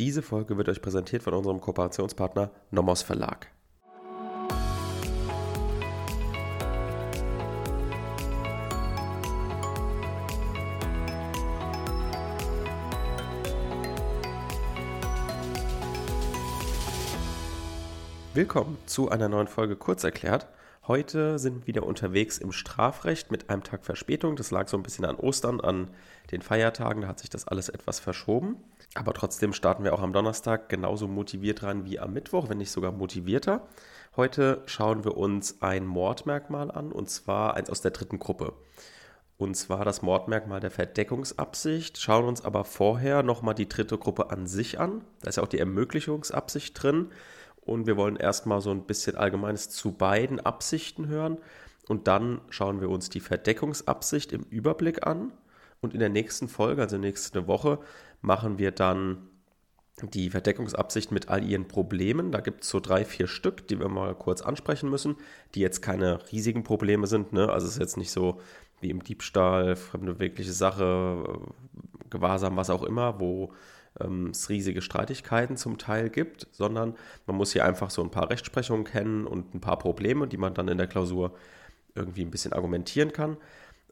Diese Folge wird euch präsentiert von unserem Kooperationspartner Nomos Verlag. Willkommen zu einer neuen Folge Kurzerklärt. Heute sind wir wieder unterwegs im Strafrecht mit einem Tag Verspätung. Das lag so ein bisschen an Ostern, an den Feiertagen. Da hat sich das alles etwas verschoben. Aber trotzdem starten wir auch am Donnerstag genauso motiviert rein wie am Mittwoch, wenn nicht sogar motivierter. Heute schauen wir uns ein Mordmerkmal an und zwar eins aus der dritten Gruppe. Und zwar das Mordmerkmal der Verdeckungsabsicht. Schauen uns aber vorher nochmal die dritte Gruppe an sich an. Da ist ja auch die Ermöglichungsabsicht drin und wir wollen erstmal so ein bisschen Allgemeines zu beiden Absichten hören und dann schauen wir uns die Verdeckungsabsicht im Überblick an und in der nächsten Folge, also nächste Woche, machen wir dann die Verdeckungsabsicht mit all ihren Problemen. Da gibt es so drei, vier Stück, die wir mal kurz ansprechen müssen, die jetzt keine riesigen Probleme sind. Ne? Also es ist jetzt nicht so wie im Diebstahl, fremde wirkliche Sache, Gewahrsam, was auch immer, wo ähm, es riesige Streitigkeiten zum Teil gibt, sondern man muss hier einfach so ein paar Rechtsprechungen kennen und ein paar Probleme, die man dann in der Klausur irgendwie ein bisschen argumentieren kann.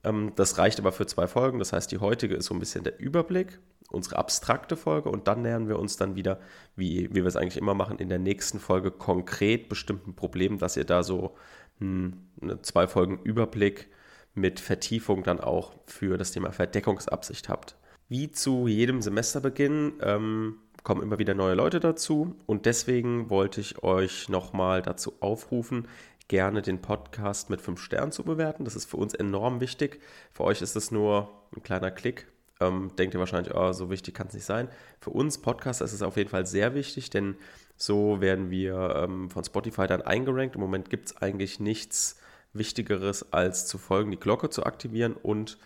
Ähm, das reicht aber für zwei Folgen. Das heißt, die heutige ist so ein bisschen der Überblick, unsere abstrakte Folge und dann nähern wir uns dann wieder, wie, wie wir es eigentlich immer machen, in der nächsten Folge konkret bestimmten Problemen, dass ihr da so hm, eine zwei Folgen Überblick mit Vertiefung dann auch für das Thema Verdeckungsabsicht habt. Wie zu jedem Semesterbeginn ähm, kommen immer wieder neue Leute dazu und deswegen wollte ich euch nochmal dazu aufrufen, gerne den Podcast mit 5 Sternen zu bewerten. Das ist für uns enorm wichtig. Für euch ist es nur ein kleiner Klick. Ähm, denkt ihr wahrscheinlich, oh, so wichtig kann es nicht sein. Für uns Podcaster ist es auf jeden Fall sehr wichtig, denn so werden wir ähm, von Spotify dann eingerankt. Im Moment gibt es eigentlich nichts Wichtigeres, als zu folgen, die Glocke zu aktivieren und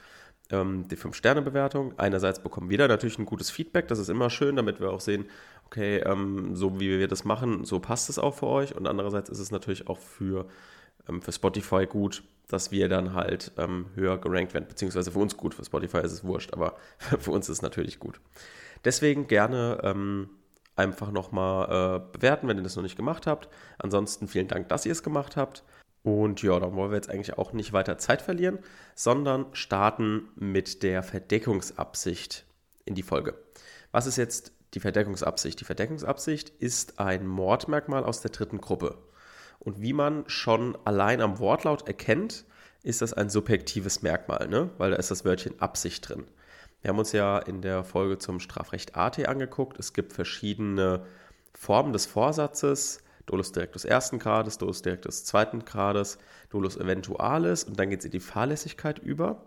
ähm, die 5-Sterne-Bewertung. Einerseits bekommen wir da natürlich ein gutes Feedback, das ist immer schön, damit wir auch sehen, okay, ähm, so wie wir das machen, so passt es auch für euch. Und andererseits ist es natürlich auch für, ähm, für Spotify gut, dass wir dann halt ähm, höher gerankt werden, beziehungsweise für uns gut. Für Spotify ist es wurscht, aber für uns ist es natürlich gut. Deswegen gerne ähm, einfach nochmal äh, bewerten, wenn ihr das noch nicht gemacht habt. Ansonsten vielen Dank, dass ihr es gemacht habt. Und ja, dann wollen wir jetzt eigentlich auch nicht weiter Zeit verlieren, sondern starten mit der Verdeckungsabsicht in die Folge. Was ist jetzt die Verdeckungsabsicht? Die Verdeckungsabsicht ist ein Mordmerkmal aus der dritten Gruppe. Und wie man schon allein am Wortlaut erkennt, ist das ein subjektives Merkmal, ne? weil da ist das Wörtchen Absicht drin. Wir haben uns ja in der Folge zum Strafrecht AT angeguckt. Es gibt verschiedene Formen des Vorsatzes, Dolus directus ersten Grades, Dolus directus zweiten Grades, Dolus eventualis und dann geht es in die Fahrlässigkeit über.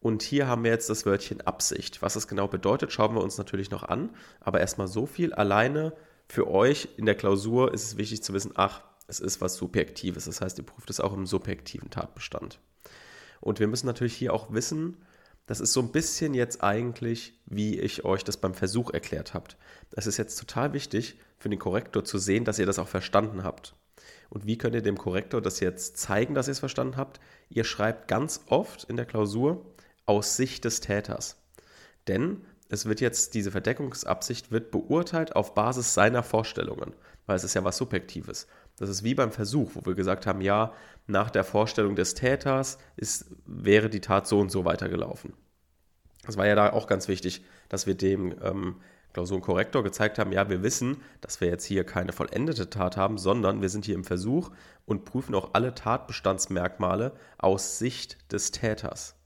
Und hier haben wir jetzt das Wörtchen Absicht. Was das genau bedeutet, schauen wir uns natürlich noch an. Aber erstmal so viel. Alleine für euch in der Klausur ist es wichtig zu wissen, ach, es ist was Subjektives. Das heißt, ihr prüft es auch im subjektiven Tatbestand. Und wir müssen natürlich hier auch wissen, das ist so ein bisschen jetzt eigentlich, wie ich euch das beim Versuch erklärt habt. Es ist jetzt total wichtig für den Korrektor zu sehen, dass ihr das auch verstanden habt. Und wie könnt ihr dem Korrektor das jetzt zeigen, dass ihr es verstanden habt? Ihr schreibt ganz oft in der Klausur aus Sicht des Täters. Denn es wird jetzt, diese Verdeckungsabsicht wird beurteilt auf Basis seiner Vorstellungen, weil es ist ja was Subjektives. Das ist wie beim Versuch, wo wir gesagt haben, ja, nach der Vorstellung des Täters ist, wäre die Tat so und so weitergelaufen. Das war ja da auch ganz wichtig, dass wir dem ähm, Klausurenkorrektor gezeigt haben, ja, wir wissen, dass wir jetzt hier keine vollendete Tat haben, sondern wir sind hier im Versuch und prüfen auch alle Tatbestandsmerkmale aus Sicht des Täters.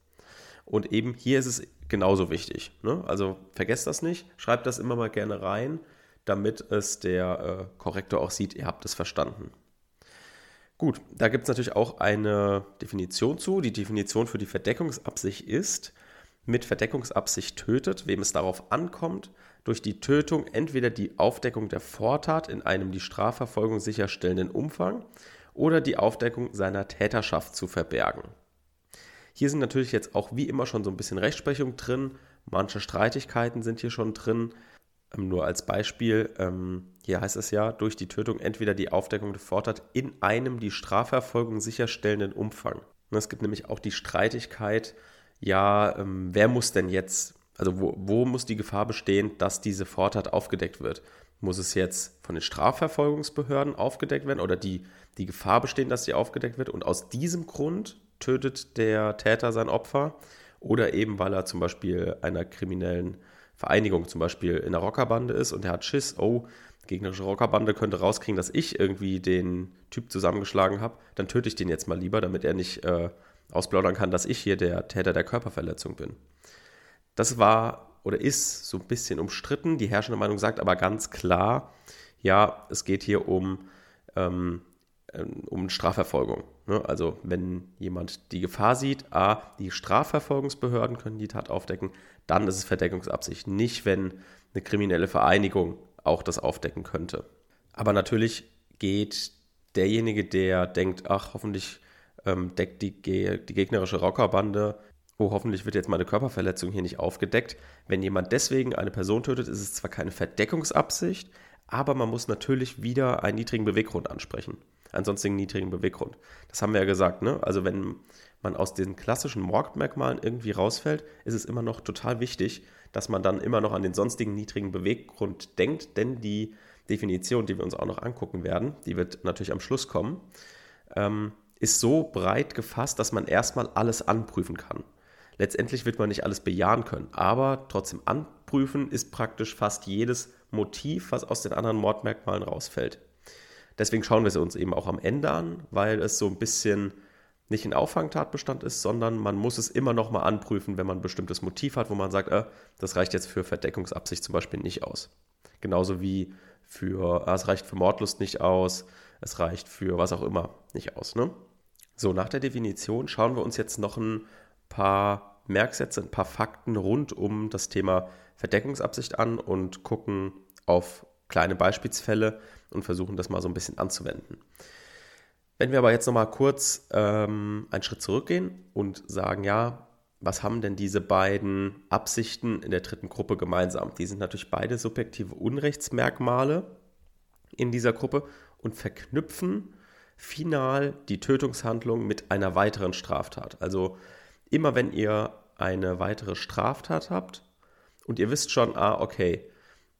Und eben hier ist es genauso wichtig. Ne? Also vergesst das nicht, schreibt das immer mal gerne rein, damit es der äh, Korrektor auch sieht, ihr habt es verstanden. Gut, da gibt es natürlich auch eine Definition zu. Die Definition für die Verdeckungsabsicht ist, mit Verdeckungsabsicht tötet, wem es darauf ankommt, durch die Tötung entweder die Aufdeckung der Vortat in einem die Strafverfolgung sicherstellenden Umfang oder die Aufdeckung seiner Täterschaft zu verbergen. Hier sind natürlich jetzt auch wie immer schon so ein bisschen Rechtsprechung drin, manche Streitigkeiten sind hier schon drin. Ähm, nur als Beispiel, ähm, hier heißt es ja, durch die Tötung entweder die Aufdeckung der Vortat in einem die Strafverfolgung sicherstellenden Umfang. Und es gibt nämlich auch die Streitigkeit, ja, ähm, wer muss denn jetzt Also wo, wo muss die Gefahr bestehen, dass diese Vortat aufgedeckt wird? Muss es jetzt von den Strafverfolgungsbehörden aufgedeckt werden oder die, die Gefahr bestehen, dass sie aufgedeckt wird und aus diesem Grund tötet der Täter sein Opfer oder eben weil er zum Beispiel einer kriminellen Vereinigung, zum Beispiel in einer Rockerbande ist und er hat Schiss, oh, gegnerische Rockerbande könnte rauskriegen, dass ich irgendwie den Typ zusammengeschlagen habe, dann töte ich den jetzt mal lieber, damit er nicht äh, ausplaudern kann, dass ich hier der Täter der Körperverletzung bin. Das war oder ist so ein bisschen umstritten. Die herrschende Meinung sagt aber ganz klar, ja, es geht hier um, ähm, um Strafverfolgung. Ne? Also wenn jemand die Gefahr sieht, a, die Strafverfolgungsbehörden können die Tat aufdecken, dann ist es Verdeckungsabsicht. Nicht, wenn eine kriminelle Vereinigung auch das aufdecken könnte. Aber natürlich geht derjenige, der denkt, ach, hoffentlich ähm, deckt die, die gegnerische Rockerbande, oh, hoffentlich wird jetzt meine Körperverletzung hier nicht aufgedeckt. Wenn jemand deswegen eine Person tötet, ist es zwar keine Verdeckungsabsicht, aber man muss natürlich wieder einen niedrigen Beweggrund ansprechen. Ansonsten niedrigen Beweggrund. Das haben wir ja gesagt, ne? Also wenn man aus den klassischen Mordmerkmalen irgendwie rausfällt, ist es immer noch total wichtig, dass man dann immer noch an den sonstigen niedrigen Beweggrund denkt, denn die Definition, die wir uns auch noch angucken werden, die wird natürlich am Schluss kommen, ähm, ist so breit gefasst, dass man erstmal alles anprüfen kann. Letztendlich wird man nicht alles bejahen können, aber trotzdem anprüfen ist praktisch fast jedes Motiv, was aus den anderen Mordmerkmalen rausfällt. Deswegen schauen wir sie uns eben auch am Ende an, weil es so ein bisschen nicht ein Auffangtatbestand ist, sondern man muss es immer noch mal anprüfen, wenn man ein bestimmtes Motiv hat, wo man sagt, äh, das reicht jetzt für Verdeckungsabsicht zum Beispiel nicht aus. Genauso wie für, äh, es reicht für Mordlust nicht aus, es reicht für was auch immer nicht aus. Ne? So, nach der Definition schauen wir uns jetzt noch ein paar Merksätze, ein paar Fakten rund um das Thema Verdeckungsabsicht an und gucken auf kleine Beispielsfälle und versuchen das mal so ein bisschen anzuwenden. Wenn wir aber jetzt nochmal kurz ähm, einen Schritt zurückgehen und sagen, ja, was haben denn diese beiden Absichten in der dritten Gruppe gemeinsam? Die sind natürlich beide subjektive Unrechtsmerkmale in dieser Gruppe und verknüpfen final die Tötungshandlung mit einer weiteren Straftat. Also immer wenn ihr eine weitere Straftat habt und ihr wisst schon, ah, okay,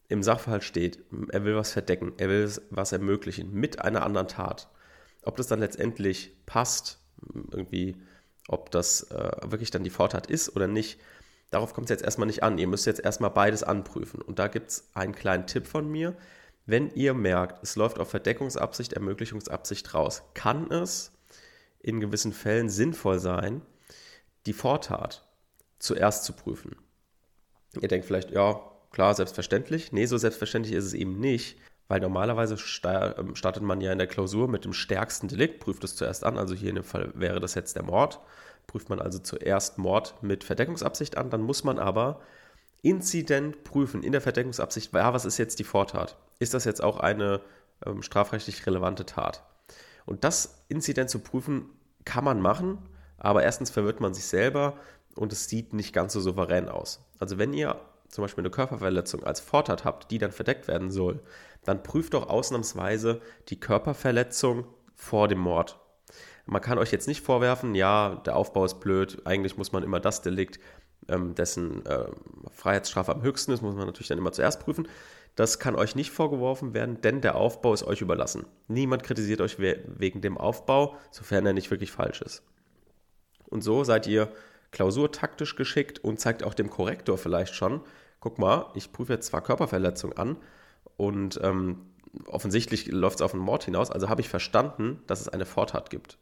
im Sachverhalt steht, er will was verdecken, er will was ermöglichen mit einer anderen Tat ob das dann letztendlich passt, irgendwie, ob das äh, wirklich dann die Vortat ist oder nicht, darauf kommt es jetzt erstmal nicht an. Ihr müsst jetzt erstmal beides anprüfen. Und da gibt es einen kleinen Tipp von mir. Wenn ihr merkt, es läuft auf Verdeckungsabsicht, Ermöglichungsabsicht raus, kann es in gewissen Fällen sinnvoll sein, die Vortat zuerst zu prüfen. Ihr denkt vielleicht, ja, klar, selbstverständlich. Nee, so selbstverständlich ist es eben nicht, weil normalerweise ähm, startet man ja in der Klausur mit dem stärksten Delikt, prüft es zuerst an. Also hier in dem Fall wäre das jetzt der Mord. Prüft man also zuerst Mord mit Verdeckungsabsicht an. Dann muss man aber Inzident prüfen in der Verdeckungsabsicht. Ja, was ist jetzt die Vortat? Ist das jetzt auch eine ähm, strafrechtlich relevante Tat? Und das Inzident zu prüfen, kann man machen, aber erstens verwirrt man sich selber und es sieht nicht ganz so souverän aus. Also wenn ihr zum Beispiel eine Körperverletzung als Vortat habt, die dann verdeckt werden soll, dann prüft doch ausnahmsweise die Körperverletzung vor dem Mord. Man kann euch jetzt nicht vorwerfen, ja, der Aufbau ist blöd, eigentlich muss man immer das Delikt, ähm, dessen äh, Freiheitsstrafe am höchsten ist, muss man natürlich dann immer zuerst prüfen. Das kann euch nicht vorgeworfen werden, denn der Aufbau ist euch überlassen. Niemand kritisiert euch we wegen dem Aufbau, sofern er nicht wirklich falsch ist. Und so seid ihr klausurtaktisch geschickt und zeigt auch dem Korrektor vielleicht schon, guck mal, ich prüfe jetzt zwar Körperverletzung an, und ähm, offensichtlich läuft es auf einen Mord hinaus, also habe ich verstanden, dass es eine Vortat gibt.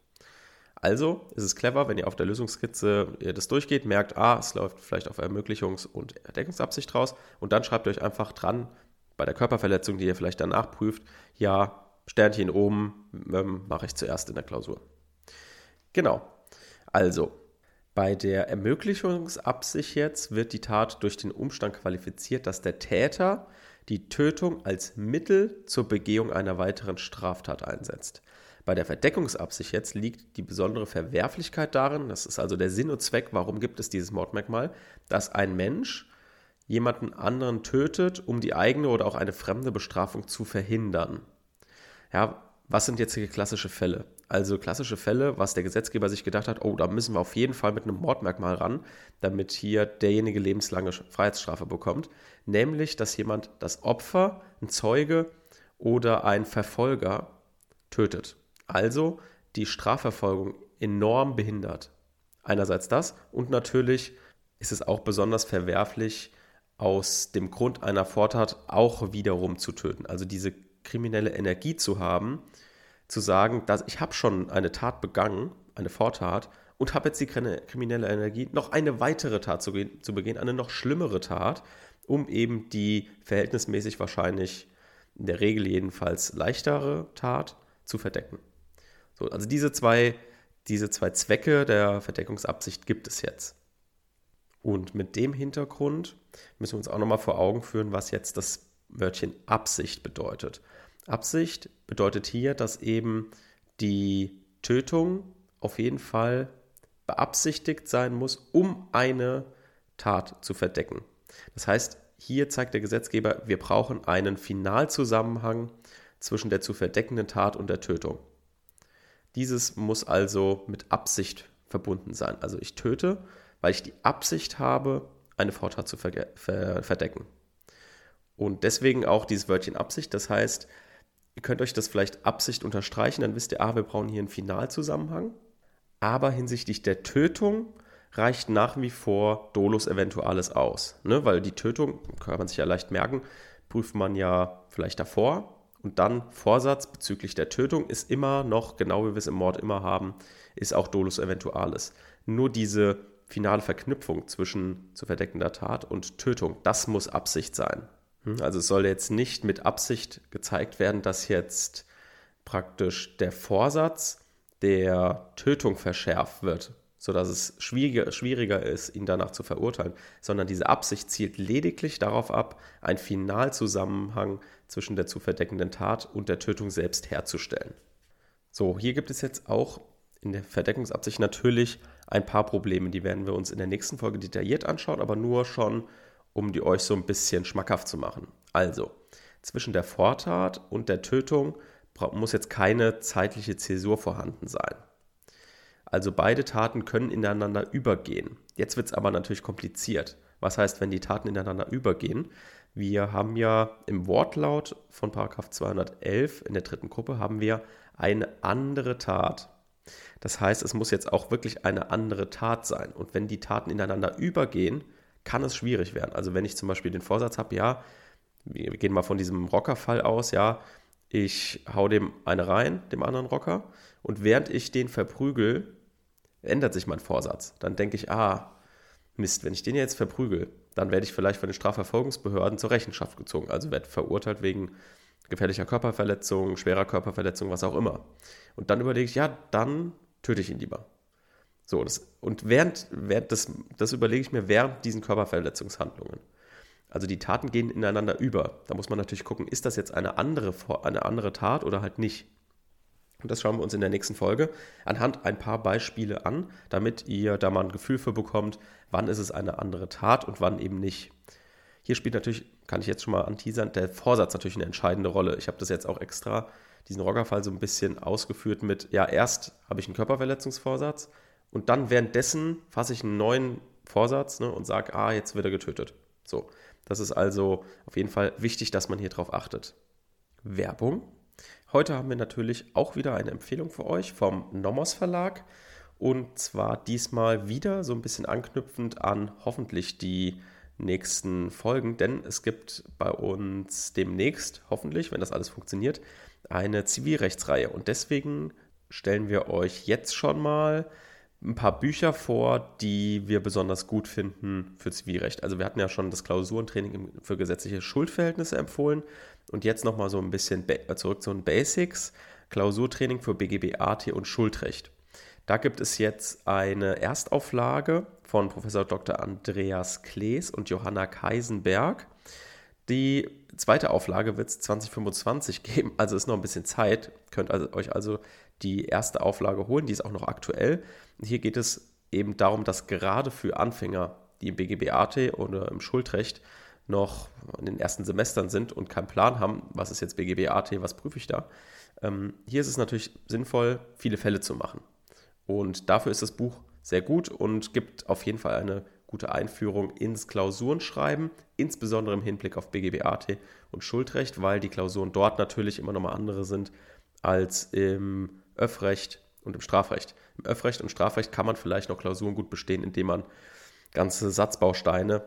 Also ist es clever, wenn ihr auf der Lösungskizze das durchgeht, merkt, ah, es läuft vielleicht auf Ermöglichungs- und Erdeckungsabsicht raus und dann schreibt ihr euch einfach dran, bei der Körperverletzung, die ihr vielleicht danach prüft, ja, Sternchen oben ähm, mache ich zuerst in der Klausur. Genau. Also, bei der Ermöglichungsabsicht jetzt wird die Tat durch den Umstand qualifiziert, dass der Täter die Tötung als Mittel zur Begehung einer weiteren Straftat einsetzt. Bei der Verdeckungsabsicht jetzt liegt die besondere Verwerflichkeit darin, das ist also der Sinn und Zweck, warum gibt es dieses Mordmerkmal, dass ein Mensch jemanden anderen tötet, um die eigene oder auch eine fremde Bestrafung zu verhindern. Ja, was sind jetzt hier klassische Fälle? Also klassische Fälle, was der Gesetzgeber sich gedacht hat, oh, da müssen wir auf jeden Fall mit einem Mordmerkmal ran, damit hier derjenige lebenslange Freiheitsstrafe bekommt. Nämlich, dass jemand das Opfer, ein Zeuge oder ein Verfolger tötet. Also die Strafverfolgung enorm behindert. Einerseits das und natürlich ist es auch besonders verwerflich, aus dem Grund einer Vortat auch wiederum zu töten. Also diese kriminelle Energie zu haben, zu sagen, dass ich habe schon eine Tat begangen, eine Vortat, und habe jetzt die kriminelle Energie, noch eine weitere Tat zu, zu begehen, eine noch schlimmere Tat, um eben die verhältnismäßig wahrscheinlich, in der Regel jedenfalls leichtere Tat zu verdecken. So, also diese zwei, diese zwei Zwecke der Verdeckungsabsicht gibt es jetzt. Und mit dem Hintergrund müssen wir uns auch nochmal vor Augen führen, was jetzt das Wörtchen Absicht bedeutet. Absicht bedeutet hier, dass eben die Tötung auf jeden Fall beabsichtigt sein muss, um eine Tat zu verdecken. Das heißt, hier zeigt der Gesetzgeber, wir brauchen einen Finalzusammenhang zwischen der zu verdeckenden Tat und der Tötung. Dieses muss also mit Absicht verbunden sein. Also ich töte, weil ich die Absicht habe, eine Vortat zu verdecken. Und deswegen auch dieses Wörtchen Absicht. Das heißt, Ihr könnt euch das vielleicht Absicht unterstreichen, dann wisst ihr, ah, wir brauchen hier einen Finalzusammenhang. Aber hinsichtlich der Tötung reicht nach wie vor Dolus Eventualis aus. Ne? Weil die Tötung, kann man sich ja leicht merken, prüft man ja vielleicht davor. Und dann Vorsatz bezüglich der Tötung ist immer noch, genau wie wir es im Mord immer haben, ist auch Dolus Eventualis. Nur diese finale Verknüpfung zwischen zu verdeckender Tat und Tötung, das muss Absicht sein. Hm, also es soll jetzt nicht mit Absicht gezeigt werden, dass jetzt praktisch der Vorsatz der Tötung verschärft wird, sodass es schwieriger, schwieriger ist, ihn danach zu verurteilen, sondern diese Absicht zielt lediglich darauf ab, einen Finalzusammenhang zwischen der zu verdeckenden Tat und der Tötung selbst herzustellen. So, hier gibt es jetzt auch in der Verdeckungsabsicht natürlich ein paar Probleme, die werden wir uns in der nächsten Folge detailliert anschauen, aber nur schon um die euch so ein bisschen schmackhaft zu machen. Also, zwischen der Vortat und der Tötung muss jetzt keine zeitliche Zäsur vorhanden sein. Also beide Taten können ineinander übergehen. Jetzt wird es aber natürlich kompliziert. Was heißt, wenn die Taten ineinander übergehen? Wir haben ja im Wortlaut von 211 in der dritten Gruppe haben wir eine andere Tat. Das heißt, es muss jetzt auch wirklich eine andere Tat sein. Und wenn die Taten ineinander übergehen, kann es schwierig werden. Also wenn ich zum Beispiel den Vorsatz habe, ja, wir gehen mal von diesem Rockerfall aus, ja, ich hau dem eine rein, dem anderen Rocker, und während ich den verprügel, ändert sich mein Vorsatz. Dann denke ich, ah, Mist, wenn ich den jetzt verprügel, dann werde ich vielleicht von den Strafverfolgungsbehörden zur Rechenschaft gezogen, also werde verurteilt wegen gefährlicher Körperverletzung, schwerer Körperverletzung, was auch immer. Und dann überlege ich, ja, dann töte ich ihn lieber. So, das, und während, während das, das überlege ich mir während diesen Körperverletzungshandlungen. Also die Taten gehen ineinander über. Da muss man natürlich gucken, ist das jetzt eine andere, eine andere Tat oder halt nicht. Und das schauen wir uns in der nächsten Folge anhand ein paar Beispiele an, damit ihr da mal ein Gefühl für bekommt, wann ist es eine andere Tat und wann eben nicht. Hier spielt natürlich, kann ich jetzt schon mal anteasern, der Vorsatz natürlich eine entscheidende Rolle. Ich habe das jetzt auch extra, diesen Roggerfall so ein bisschen ausgeführt mit, ja, erst habe ich einen Körperverletzungsvorsatz, und dann währenddessen fasse ich einen neuen Vorsatz ne, und sage, ah, jetzt wird er getötet. So, das ist also auf jeden Fall wichtig, dass man hier drauf achtet. Werbung. Heute haben wir natürlich auch wieder eine Empfehlung für euch vom Nomos Verlag. Und zwar diesmal wieder so ein bisschen anknüpfend an hoffentlich die nächsten Folgen, denn es gibt bei uns demnächst, hoffentlich, wenn das alles funktioniert, eine Zivilrechtsreihe. Und deswegen stellen wir euch jetzt schon mal ein paar Bücher vor, die wir besonders gut finden für Zivilrecht. Also wir hatten ja schon das Klausurentraining für gesetzliche Schuldverhältnisse empfohlen und jetzt nochmal so ein bisschen zurück zu den Basics. Klausurtraining für BGB, AT und Schuldrecht. Da gibt es jetzt eine Erstauflage von Professor Dr. Andreas Klees und Johanna Keisenberg. Die zweite Auflage wird es 2025 geben, also ist noch ein bisschen Zeit. Könnt also, euch also die erste Auflage holen, die ist auch noch aktuell. Hier geht es eben darum, dass gerade für Anfänger, die im BGB AT oder im Schuldrecht noch in den ersten Semestern sind und keinen Plan haben, was ist jetzt BGB AT, was prüfe ich da. Ähm, hier ist es natürlich sinnvoll, viele Fälle zu machen. Und dafür ist das Buch sehr gut und gibt auf jeden Fall eine gute Einführung ins Klausurenschreiben, insbesondere im Hinblick auf BGB AT und Schuldrecht, weil die Klausuren dort natürlich immer nochmal andere sind als im Öffrecht und im Strafrecht. Im Öffrecht und Strafrecht kann man vielleicht noch Klausuren gut bestehen, indem man ganze Satzbausteine,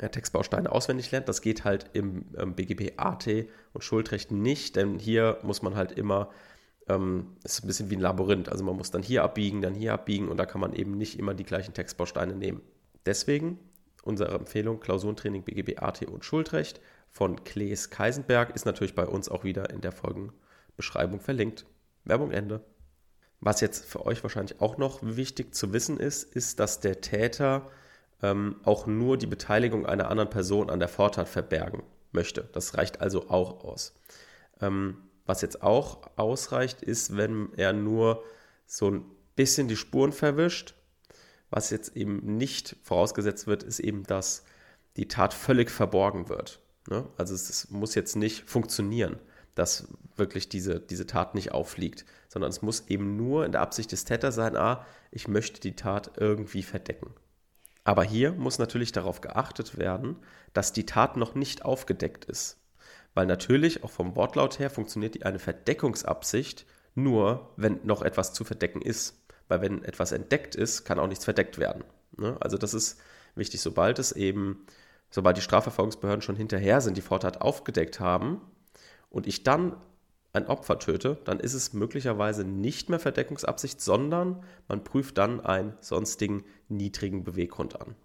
ja, Textbausteine auswendig lernt. Das geht halt im ähm, BGB AT und Schuldrecht nicht, denn hier muss man halt immer, ähm, ist ein bisschen wie ein Labyrinth, also man muss dann hier abbiegen, dann hier abbiegen und da kann man eben nicht immer die gleichen Textbausteine nehmen. Deswegen unsere Empfehlung Klausurentraining BGB AT und Schuldrecht von Klees Keisenberg ist natürlich bei uns auch wieder in der Folgenbeschreibung verlinkt. Werbung Ende. Was jetzt für euch wahrscheinlich auch noch wichtig zu wissen ist, ist, dass der Täter ähm, auch nur die Beteiligung einer anderen Person an der Vortat verbergen möchte. Das reicht also auch aus. Ähm, was jetzt auch ausreicht, ist, wenn er nur so ein bisschen die Spuren verwischt. Was jetzt eben nicht vorausgesetzt wird, ist eben, dass die Tat völlig verborgen wird. Ne? Also es muss jetzt nicht funktionieren dass wirklich diese, diese Tat nicht auffliegt, sondern es muss eben nur in der Absicht des Täters sein, ah, ich möchte die Tat irgendwie verdecken. Aber hier muss natürlich darauf geachtet werden, dass die Tat noch nicht aufgedeckt ist. Weil natürlich, auch vom Wortlaut her, funktioniert eine Verdeckungsabsicht nur, wenn noch etwas zu verdecken ist. Weil wenn etwas entdeckt ist, kann auch nichts verdeckt werden. Ne? Also das ist wichtig, sobald es eben, sobald die Strafverfolgungsbehörden schon hinterher sind, die Vortat aufgedeckt haben, und ich dann ein Opfer töte, dann ist es möglicherweise nicht mehr Verdeckungsabsicht, sondern man prüft dann einen sonstigen niedrigen Beweggrund an.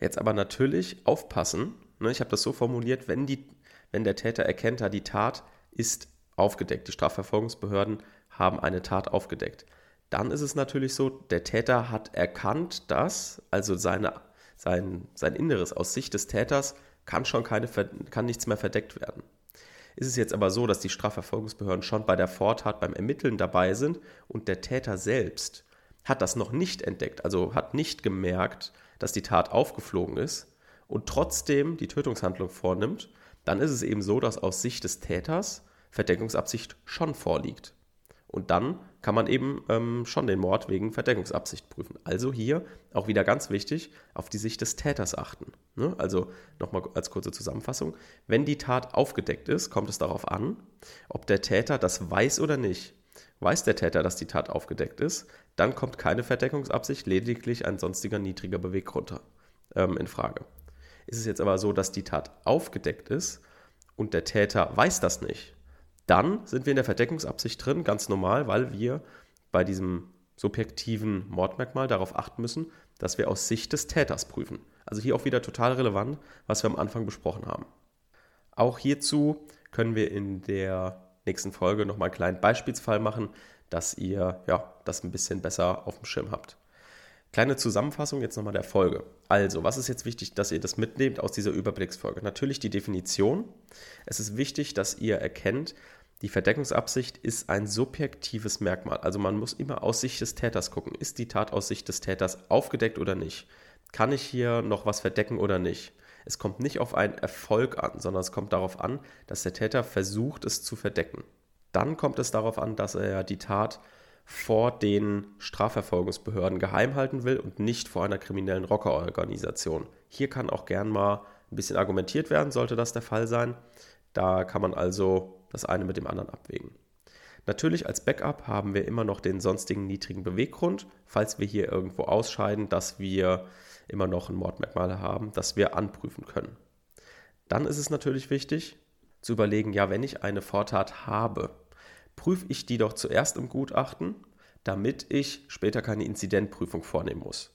Jetzt aber natürlich aufpassen. Ne, ich habe das so formuliert, wenn, die, wenn der Täter erkennt, die Tat ist aufgedeckt, die Strafverfolgungsbehörden haben eine Tat aufgedeckt. Dann ist es natürlich so, der Täter hat erkannt, dass, also seine, sein, sein Inneres aus Sicht des Täters kann schon keine, kann nichts mehr verdeckt werden. Ist es jetzt aber so, dass die Strafverfolgungsbehörden schon bei der Vortat beim Ermitteln dabei sind und der Täter selbst hat das noch nicht entdeckt, also hat nicht gemerkt, dass die Tat aufgeflogen ist und trotzdem die Tötungshandlung vornimmt, dann ist es eben so, dass aus Sicht des Täters Verdeckungsabsicht schon vorliegt. Und dann kann man eben ähm, schon den Mord wegen Verdeckungsabsicht prüfen. Also hier auch wieder ganz wichtig, auf die Sicht des Täters achten. Ne? Also nochmal als kurze Zusammenfassung. Wenn die Tat aufgedeckt ist, kommt es darauf an, ob der Täter das weiß oder nicht. Weiß der Täter, dass die Tat aufgedeckt ist, dann kommt keine Verdeckungsabsicht, lediglich ein sonstiger niedriger Beweggrund ähm, in Frage. Ist es jetzt aber so, dass die Tat aufgedeckt ist und der Täter weiß das nicht, dann sind wir in der Verdeckungsabsicht drin, ganz normal, weil wir bei diesem subjektiven Mordmerkmal darauf achten müssen, dass wir aus Sicht des Täters prüfen. Also hier auch wieder total relevant, was wir am Anfang besprochen haben. Auch hierzu können wir in der nächsten Folge nochmal einen kleinen Beispielsfall machen, dass ihr ja, das ein bisschen besser auf dem Schirm habt. Kleine Zusammenfassung jetzt nochmal der Folge. Also, was ist jetzt wichtig, dass ihr das mitnehmt aus dieser Überblicksfolge? Natürlich die Definition. Es ist wichtig, dass ihr erkennt, die Verdeckungsabsicht ist ein subjektives Merkmal. Also man muss immer aus Sicht des Täters gucken. Ist die Tat aus Sicht des Täters aufgedeckt oder nicht? Kann ich hier noch was verdecken oder nicht? Es kommt nicht auf einen Erfolg an, sondern es kommt darauf an, dass der Täter versucht, es zu verdecken. Dann kommt es darauf an, dass er die Tat vor den Strafverfolgungsbehörden geheim halten will und nicht vor einer kriminellen Rockerorganisation. Hier kann auch gern mal ein bisschen argumentiert werden, sollte das der Fall sein. Da kann man also das eine mit dem anderen abwägen. Natürlich als Backup haben wir immer noch den sonstigen niedrigen Beweggrund, falls wir hier irgendwo ausscheiden, dass wir immer noch ein Mordmerkmal haben, das wir anprüfen können. Dann ist es natürlich wichtig zu überlegen, ja, wenn ich eine Vortat habe, prüfe ich die doch zuerst im Gutachten, damit ich später keine Inzidentprüfung vornehmen muss.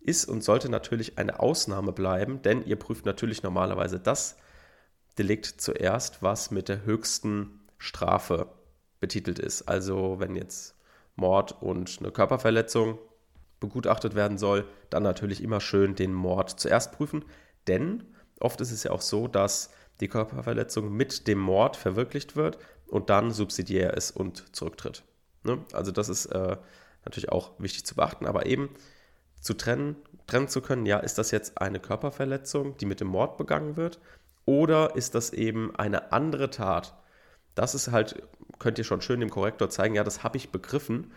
Ist und sollte natürlich eine Ausnahme bleiben, denn ihr prüft natürlich normalerweise das Delikt zuerst, was mit der höchsten Strafe betitelt ist. Also wenn jetzt Mord und eine Körperverletzung begutachtet werden soll, dann natürlich immer schön den Mord zuerst prüfen, denn oft ist es ja auch so, dass die Körperverletzung mit dem Mord verwirklicht wird und dann subsidiär ist und zurücktritt. Ne? Also das ist äh, natürlich auch wichtig zu beachten, aber eben zu trennen, trennen zu können, ja, ist das jetzt eine Körperverletzung, die mit dem Mord begangen wird, oder ist das eben eine andere Tat? Das ist halt, könnt ihr schon schön dem Korrektor zeigen, ja, das habe ich begriffen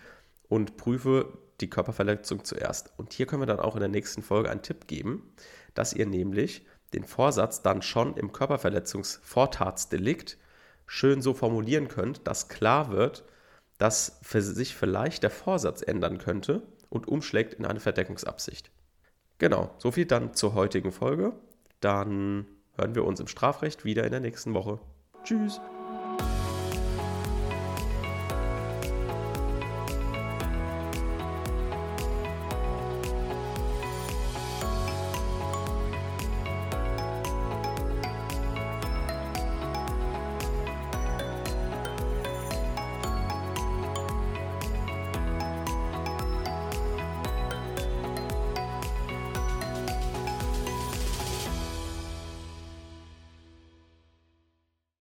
und prüfe die Körperverletzung zuerst. Und hier können wir dann auch in der nächsten Folge einen Tipp geben, dass ihr nämlich den Vorsatz dann schon im Körperverletzungsvortatsdelikt schön so formulieren könnt, dass klar wird, dass sich vielleicht der Vorsatz ändern könnte und umschlägt in eine Verdeckungsabsicht. Genau, soviel dann zur heutigen Folge. Dann hören wir uns im Strafrecht wieder in der nächsten Woche. Tschüss.